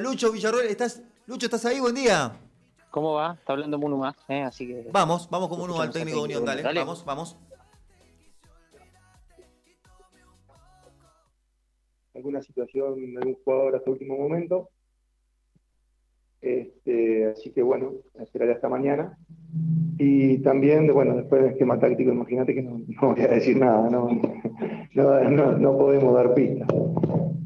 Lucho Villarroel, ¿estás, Lucho, ¿estás ahí? Buen día. ¿Cómo va? Está hablando Munu más, ¿eh? así que... Vamos, vamos con uno al técnico de Unión, dale, Dale. vamos, vamos. alguna situación de algún jugador hasta último momento. Este, así que bueno, esperaré hasta mañana. Y también, bueno, después del esquema táctico, imagínate que no, no voy a decir nada, no, no, no- no podemos dar pistas.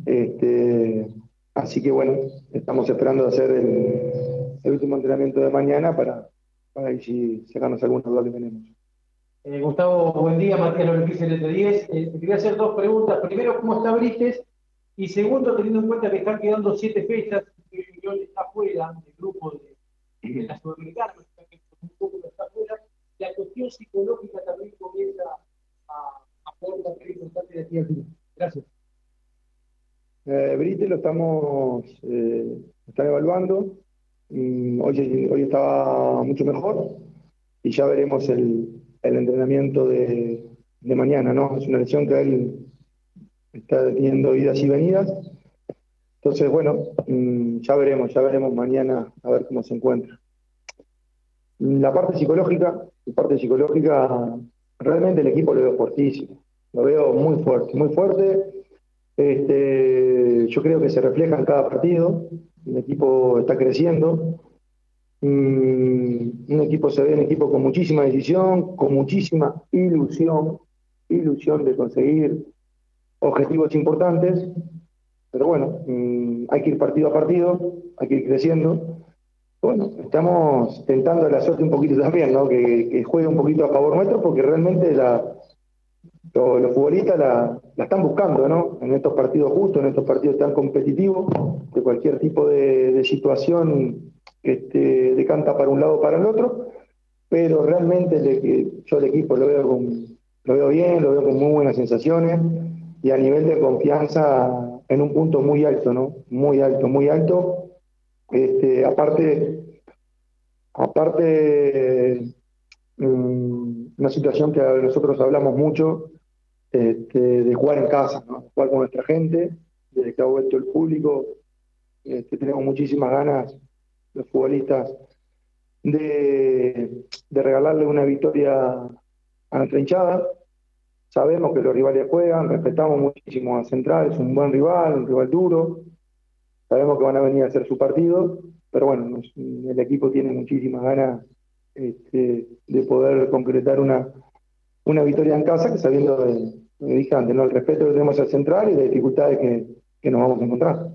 Este, así que bueno, estamos esperando hacer el, el último entrenamiento de mañana para, para ahí sí sacarnos alguna duda que tenemos. Eh, Gustavo, buen día. Matías López, LT10. Eh, te quería hacer dos preguntas. Primero, ¿cómo está Brites? Y segundo, teniendo en cuenta que están quedando siete fechas, que Unión está fuera del grupo de, la Sudamericana, un poco está fuera, la cuestión psicológica también comienza a, a un papel importante de aquí al. Gracias. Eh, Brite lo estamos eh, están evaluando. Mm, hoy, hoy estaba mucho mejor y ya veremos el, el entrenamiento de, de mañana, ¿no? Es una lesión que él está teniendo idas y venidas. Entonces, bueno, mm, ya veremos, ya veremos mañana a ver cómo se encuentra. La parte psicológica, la parte psicológica, realmente el equipo lo veo fortísimo, lo veo muy fuerte, muy fuerte. Este, yo creo que se refleja en cada partido. El equipo está creciendo. Mm, un equipo se ve un equipo con muchísima decisión, con muchísima ilusión, ilusión de conseguir objetivos importantes. Pero bueno, mm, hay que ir partido a partido, hay que ir creciendo. Bueno, estamos tentando la suerte un poquito también, ¿no? Que, que juegue un poquito a favor nuestro, porque realmente la, lo- los futbolistas la, están buscando, ¿no? En estos partidos justos, en estos partidos tan competitivos, que cualquier tipo de, de situación este, decanta para un lado o para el otro, pero realmente yo el equipo lo veo, con, lo veo bien, lo veo con muy buenas sensaciones y a nivel de confianza en un punto muy alto, ¿no? Muy alto, muy alto. Este, aparte, aparte mm, una situación que nosotros hablamos mucho este, de jugar en casa, jugar con nuestra gente, desde que ha vuelto el público, este, tenemos muchísimas ganas, los futbolistas, de, de regalarle una victoria a nuestra hinchada. Sabemos que los rivales juegan, respetamos muchísimo a Central, es un buen rival, un rival duro, sabemos que van a venir a hacer su partido, pero bueno, el equipo tiene muchísimas ganas este, de poder concretar una, una victoria en casa, que sabiendo, de, como dije antes, ¿no? el respeto que tenemos al central y las dificultades que, que nos vamos a encontrar.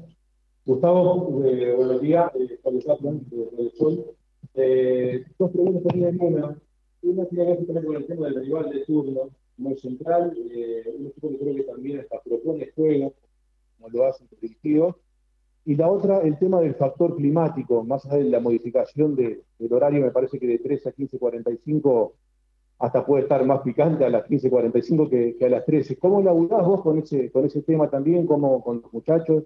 Gustavo, eh, buenos días. Eh, Pablo Kaplan, de Radio Sol. Eh, dos preguntas tenía en una. Una tiene que ver con el tema del rival de turno, muy central. Eh, un equipo que creo que también hasta propone juego, como lo hacen los dirigidos. Y la otra, el tema del factor climático, más allá de la modificación de- del horario, me parece que de 13 a 15.45 hasta puede estar más picante a las 15.45 que, a las 13. ¿Cómo laburás vos con ese, con ese tema también, como con los muchachos?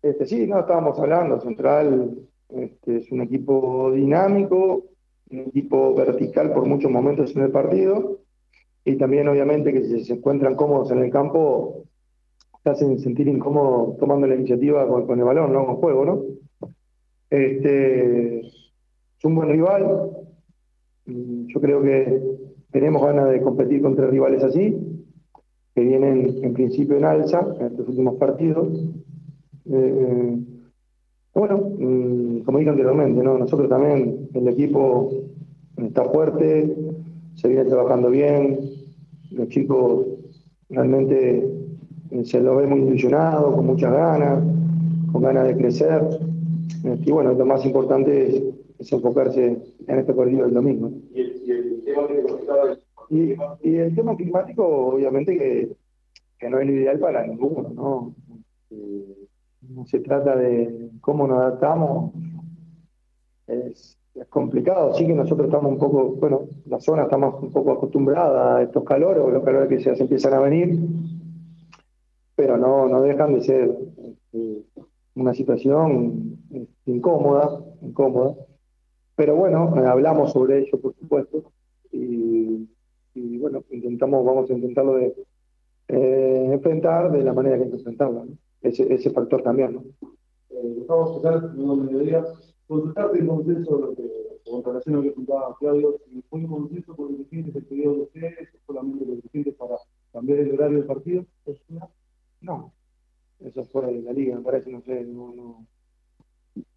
Este, sí, no, estábamos hablando, Central este, es un equipo dinámico, un equipo vertical por muchos momentos en el partido, y también obviamente que si se encuentran cómodos en el campo, te hacen sentir incómodo tomando la iniciativa con, el balón, ¿no? Con juego, ¿no? Este, es un buen rival, yo creo que tenemos ganas de competir contra rivales así, que vienen en principio en alza en estos últimos partidos. Eh, bueno, mm, como dije anteriormente, ¿no? nosotros también, el equipo está fuerte, se viene trabajando bien, los chicos realmente eh, se lo ve muy ilusionado, con muchas ganas, con ganas de crecer. Eh, Y bueno, lo más importante es enfocarse en este partido del domingo. Y el, y el tema que comentaba el- Y, y el tema climático, obviamente que, que no es lo ideal para ninguno, ¿no? Eh, no se trata de cómo nos adaptamos, es, es complicado, sí que nosotros estamos un poco, bueno, la zona estamos un poco acostumbrada a estos calores, o los calores que se, se empiezan a venir, pero no, no dejan de ser este, una situación este, incómoda, incómoda. Pero bueno, eh, hablamos sobre ello, por supuesto, y, y bueno, intentamos, vamos a intentarlo de eh, enfrentar de la manera que hay que enfrentarlo, ¿no? Ese, ese factor también, ¿no? eh, luego del mediodía, consultarte el consenso de, con relación a lo que preguntaba Claudio, si fue un consenso por los dirigentes del periodo de ustedes, solamente los dirigentes para cambiar el horario del partido. ¿Es una? No. Eso es fuera de la liga, me parece, no sé, no, no.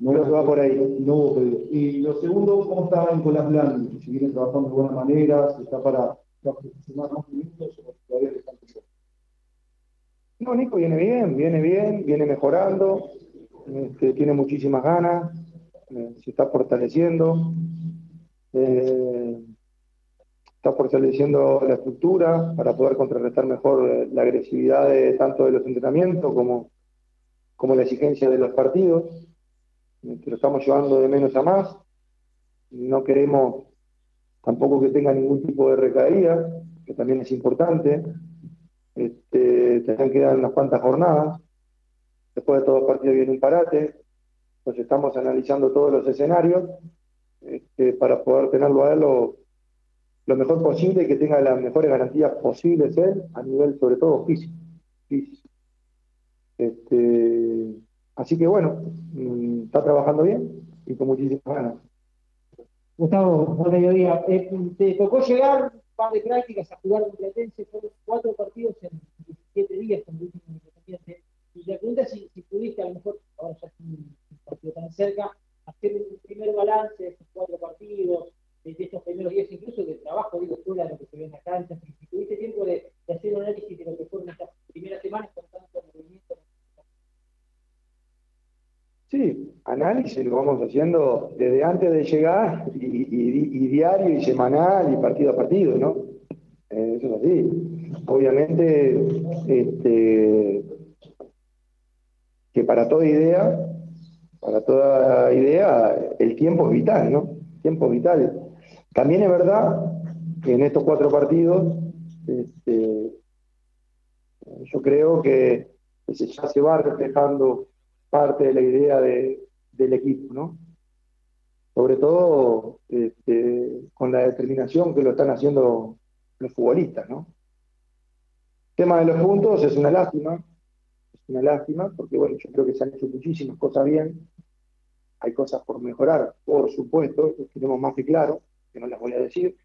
No, Creo que va por ahí. No hubo pedido. Y lo segundo, ¿cómo está Nicolás Blanc? Si viene trabajando de buena manera, si está para, sumar más minutos o todavía le tiempo? No, Nico viene bien, viene bien, viene mejorando, este, tiene muchísimas ganas, eh, se está fortaleciendo, eh, está fortaleciendo la estructura para poder contrarrestar mejor eh, la agresividad de, tanto de los entrenamientos como, como la exigencia de los partidos. Lo estamos llevando de menos a más. No queremos tampoco que tenga ningún tipo de recaída, que también es importante. Este, tendrán que unas cuantas jornadas. Después de todos los partidos viene un parate. Entonces estamos analizando todos los escenarios este, para poder tenerlo a él lo, mejor posible y que tenga las mejores garantías posibles a nivel sobre todo físico. físico. Este, así que bueno, mm, está trabajando bien y con muchísimas ganas. Gustavo, buen mediodía. Eh, te tocó llegar un par de prácticas a jugar con Platense, fueron cuatro partidos en 17 días con el último Independiente. Y la pregunta es si, pudiste, a lo mejor, ahora ya es un, partido tan cerca, hacer un primer balance de estos cuatro partidos, de, estos primeros días, incluso de trabajo, digo, fuera de lo que se ve en la cancha, si tuviste tiempo de, de hacer un análisis de lo que fueron estas primeras semanas con tanto movimiento. Análisis lo vamos haciendo desde antes de llegar y, diario y semanal y partido a partido, ¿no? Eh, eso es así. Obviamente, este, que para toda idea, para toda idea, el tiempo es vital, ¿no? Tiempo vital. También es verdad que en estos cuatro partidos, este, yo creo que ya se va reflejando parte de la idea de- del equipo, ¿no? Sobre todo este, con la determinación que lo están haciendo los futbolistas, ¿no? El tema de los puntos es una lástima, es una lástima, porque bueno, yo creo que se han hecho muchísimas cosas bien, hay cosas por mejorar, por supuesto, tenemos más que claro, que no las voy a decir,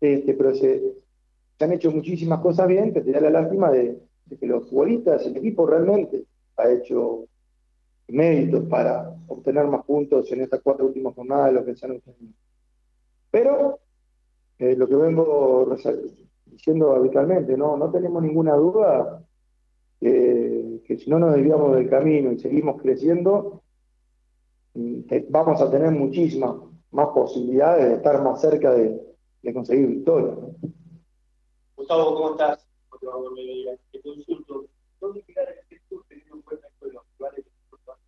este, pero se, se han hecho muchísimas cosas bien, que te da la lástima de, de que los futbolistas, el equipo realmente ha hecho méritos para obtener más puntos en estas cuatro últimas jornadas de lo que se han obtenido. Pero eh, lo que vengo diciendo habitualmente, no, no tenemos ninguna duda que, que si no nos desviamos del camino y seguimos creciendo, mm, vamos a tener muchísimas más posibilidades de estar más cerca de, de conseguir victorias. ¿no? Gustavo, ¿cómo estás? Otro buen mediodía. Te consulto. ¿Dónde quedan el club teniendo en cuenta esto de los rivales que nosotros vamos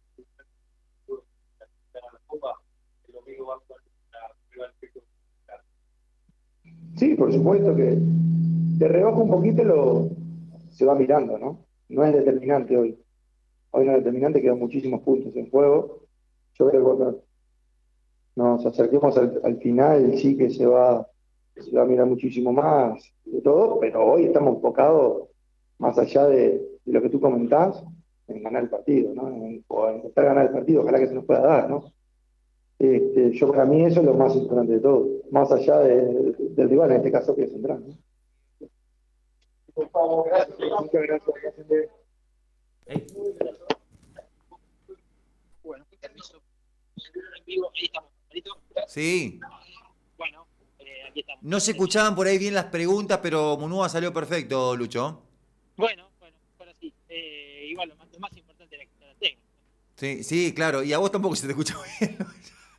a ganar la Copa? El domingo va a jugar contra rival directo. Sí, por supuesto que de reojo un poquito lo se va mirando, ¿no? No es determinante hoy. Hoy no es determinante, quedan muchísimos puntos en juego. Yo creo que cuando nos acerquemos al, al final sí que se va, se va a mirar muchísimo más de todo, pero hoy estamos enfocados más allá de, de lo que tú comentás, en ganar el partido, ¿no? En- o en intentar ganar el partido, ojalá que se nos pueda dar, ¿no? Este, yo para mí eso es lo más importante de todo, más allá de- del rival, en este caso que es Central. ¿no? Gustavo, gracias. Muchas gracias. Bueno, permiso. En vivo, ahí estamos. Sí. Bueno, eh, aquí estamos. No se escuchaban por ahí bien las preguntas, pero Munúa salió perfecto, Lucho. Bueno, bueno, ahora sí. Eh, igual, lo más, lo más importante era que la técnica. Sí, sí, claro. Y a vos tampoco se te escucha bien.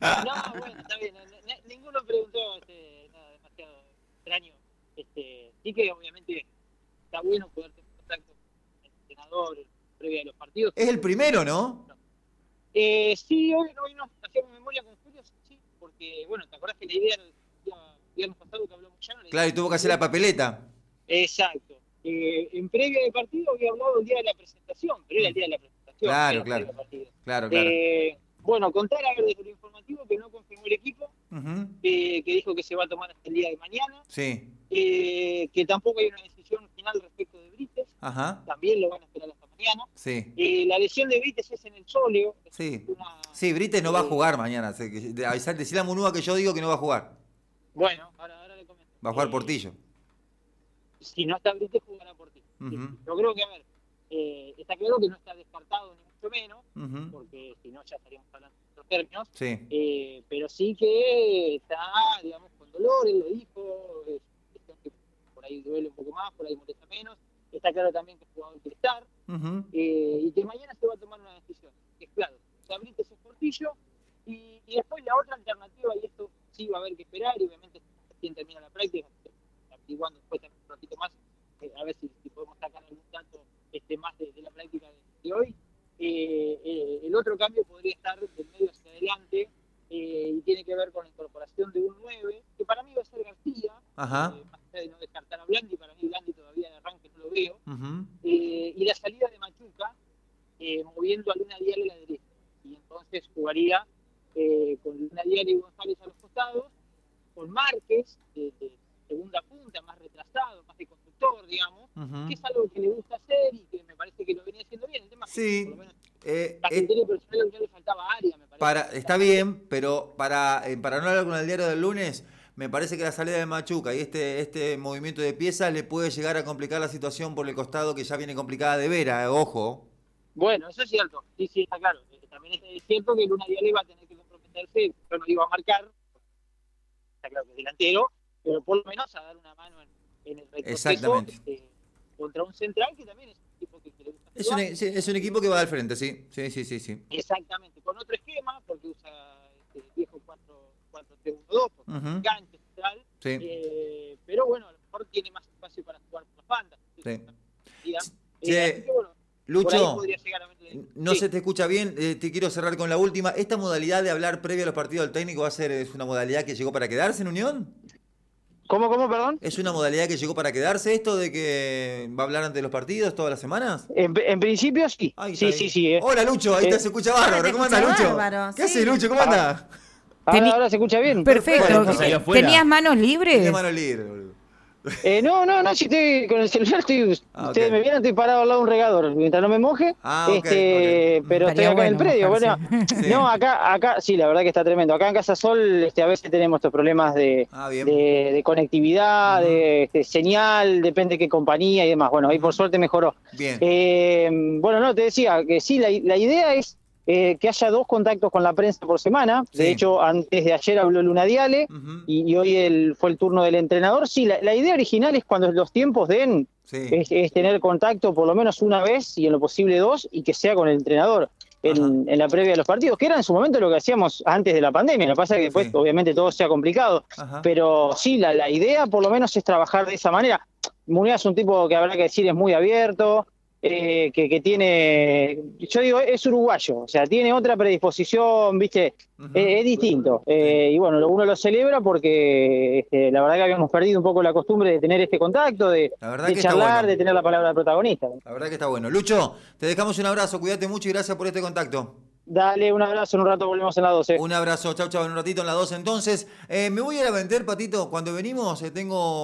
No, bueno, está bien. no- no- preguntó este, nada demasiado extraño. Este, sí que obviamente está bueno poder tener contacto con el entrenador previo a los partidos. Es el primero, ¿no? Eh, sí, hoy, hoy nos hacíamos memoria con Julio, sí, porque, bueno, ¿te acordás que la idea el viernes pasado que habló Moyano? Claro, y tuvo que hacer la papeleta. Exacto. Eh, en previa de partido había hablado el día de la presentación, pero era el día de la presentación. Claro, no claro. Claro, claro. Eh, bueno, contar a ver desde lo informativo que no confirmó el equipo, Ujú. Que dijo que se va a tomar hasta el día de mañana, Sí. eh, que tampoco hay una decisión final respecto de Brites, Ajá. también lo van a esperar hasta mañana. Sí, Eh, la lesión de Brites es en el sóleo. sí. una- Sí, Brites no va a eh, jugar mañana. Decirle a Munúa que yo digo que no va a jugar. Bueno, ahora, ahora le comento. Va a jugar Eh, Portillo. Si no está Brites, jugará Portillo. Yo creo que, a ver, eh, está claro que no está descartado ni mucho menos, porque si no ya estaríamos hablando términos. Sí. Eh, pero sí que está, digamos, con dolor, él lo dijo, es una cuestión que por ahí duele un poco más, por ahí molesta menos. Está claro también que el jugador quiere estar eh, y que mañana se va a tomar una decisión. Que es claro, Sabrite ese portillo y, y después la otra alternativa, y esto sí va a haber que esperar, y obviamente quien termina la práctica, averiguando después también un ratito más, eh, a ver si, si podemos sacar algún dato este, más de, de la práctica de, de hoy. Eh, eh, el otro cambio podría estar del medio hacia adelante eh, y tiene que ver con la incorporación de un 9, que para mí va a ser García, Ajá. eh, más allá de no descartar a Blandi, para mí Blandi todavía de arranque no lo veo, eh, y la salida de Machuca eh, moviendo a Luna Dial a la derecha. Y entonces jugaría eh, con Luna Dial y González a los costados, con Márquez de, de segunda punta, más retrasado, más de constructor, digamos, que es algo que le gusta hacer y que me parece que lo venía haciendo bien. El tema Sí. por lo menos, Eh, eh, personal le faltaba área, me parece. para, está bien, pero para, eh, para no hablar con el diario del lunes, me parece que la salida de Machuca y este, este movimiento de piezas le puede llegar a complicar la situación por el costado que ya viene complicada de vera, eh, ojo. Bueno, eso es cierto, sí, sí, está claro. Eh, También es cierto que Luna Dial va a tener que comprometerse, yo no iba a marcar, está claro que es delantero, pero por lo menos a dar una mano en, en el retroceso Exactamente. este, contra un central que también es un tipo que, gusta Es un, sí, es un equipo que va al frente, sí. Sí, sí, sí, sí. Exactamente, con otro esquema, porque usa este viejo 4-3-1-2, porque Ujú. enganche central, Sí. eh, pero bueno, a lo mejor tiene más espacio para jugar por las bandas. Sí. Eh, Che, así que, bueno, por ahí Lucho, no Sí. se te escucha bien, eh, te quiero cerrar con la última. ¿Esta modalidad de hablar previo a los partidos del técnico va a ser es una modalidad que llegó para quedarse en Unión? ¿Cómo, cómo, perdón? ¿Es una modalidad que llegó para quedarse esto de que va a hablar antes de los partidos todas las semanas? En, en principio sí. Sí, sí, sí. eh. Hola Lucho, ahí Eh, te se escucha bárbaro. te ¿Cómo escucha anda Lucho? bárbaro, ¿Qué sí. hace Lucho? ¿Cómo anda? Ahora, se escucha bien. Perfecto. Bueno, ¿Te- salió afuera. ¿Tenías manos libres? Tiene mano libre, boludo. Eh, no, no, no, si estoy con el celular, estoy, Ah, ustedes me vieron, estoy parado al lado de un regador, mientras no me moje, Ah, este, pero estoy Estaría acá en el predio. Bueno. Sí. no, acá, acá, sí, la verdad que está tremendo. Acá en Casa Sol, este, a veces tenemos estos problemas de, Ah, bien. de, de conectividad, de este, señal, depende de qué compañía y demás. Bueno, ahí por suerte mejoró. Bien. Eh, bueno, no, te decía que sí, la, la idea es eh, que haya dos contactos con la prensa por semana. De hecho, antes de ayer habló Luna Diale y, y hoy el, fue el turno del entrenador. Sí, la, la idea original es cuando los tiempos den, Sí. es, es tener contacto por lo menos una vez y en lo posible dos y que sea con el entrenador. En, en la previa de los partidos, que era en su momento lo que hacíamos antes de la pandemia. Lo que pasa es que después, Sí. obviamente, todo sea complicado. Ajá. Pero sí, la, la idea por lo menos es trabajar de esa manera. Munea es un tipo que habrá que decir es muy abierto, eh, que, que tiene, yo digo, es uruguayo, o sea, tiene otra predisposición, viste. Eh, es distinto. Eh, y bueno, uno lo celebra porque este, la verdad que habíamos perdido un poco la costumbre de tener este contacto, de, de charlar, bueno. de tener la palabra del protagonista. La verdad que está bueno. Lucho, te dejamos un abrazo, cuídate mucho y gracias por este contacto. Dale un abrazo, en un rato volvemos en la 12. Un abrazo, chau, chau, en un ratito en la 2 entonces. Eh, me voy a ir a vender, Patito. Cuando venimos, eh, tengo